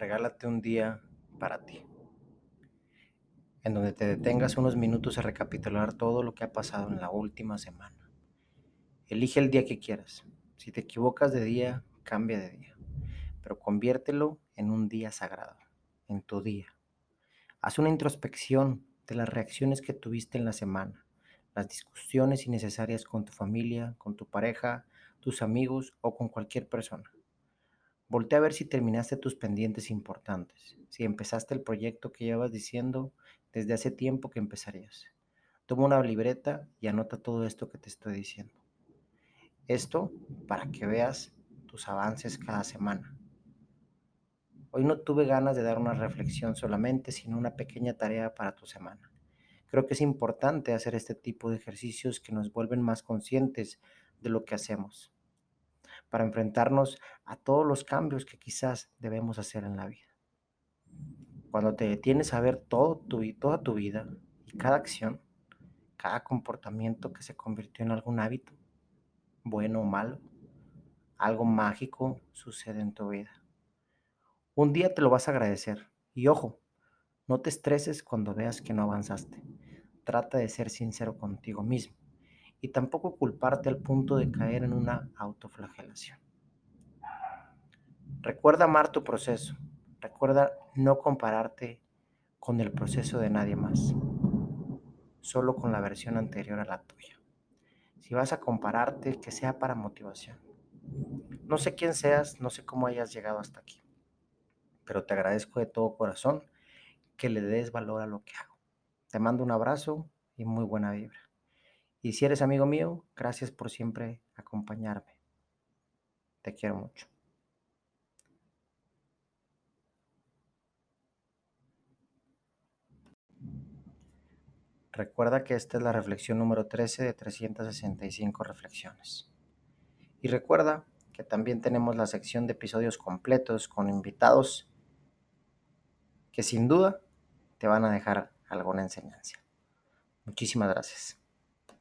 regálate un día para ti, en donde te detengas unos minutos a recapitular todo lo que ha pasado en la última semana. Elige el día que quieras. Si te equivocas de día, cambia de día, pero conviértelo en un día sagrado, en tu día. Haz una introspección de las reacciones que tuviste en la semana, las discusiones innecesarias con tu familia, con tu pareja, tus amigos o con cualquier persona. Voltea a ver si terminaste tus pendientes importantes, si empezaste el proyecto que llevas diciendo desde hace tiempo que empezarías. Toma una libreta y anota todo esto que te estoy diciendo. Esto para que veas tus avances cada semana. Hoy no tuve ganas de dar una reflexión solamente, sino una pequeña tarea para tu semana. Creo que es importante hacer este tipo de ejercicios que nos vuelven más conscientes de lo que hacemos para enfrentarnos a todos los cambios que quizás debemos hacer en la vida. Cuando te detienes a ver todo tu, toda tu vida y cada acción, cada comportamiento que se convirtió en algún hábito, bueno o malo, algo mágico sucede en tu vida. Un día te lo vas a agradecer. Y ojo, no te estreses cuando veas que no avanzaste. Trata de ser sincero contigo mismo y tampoco culparte al punto de caer en una autoflagelación. Recuerda amar tu proceso. Recuerda no compararte con el proceso de nadie más, solo con la versión anterior a la tuya. Si vas a compararte, que sea para motivación. No sé quién seas, no sé cómo hayas llegado hasta aquí, pero te agradezco de todo corazón que le des valor a lo que hago. Te mando un abrazo y muy buena vibra. Y si eres amigo mío, gracias por siempre acompañarme. Te quiero mucho. Recuerda que esta es la reflexión número 13 de 365 reflexiones. Y recuerda que también tenemos la sección de episodios completos con invitados que sin duda te van a dejar alguna enseñanza. Muchísimas gracias.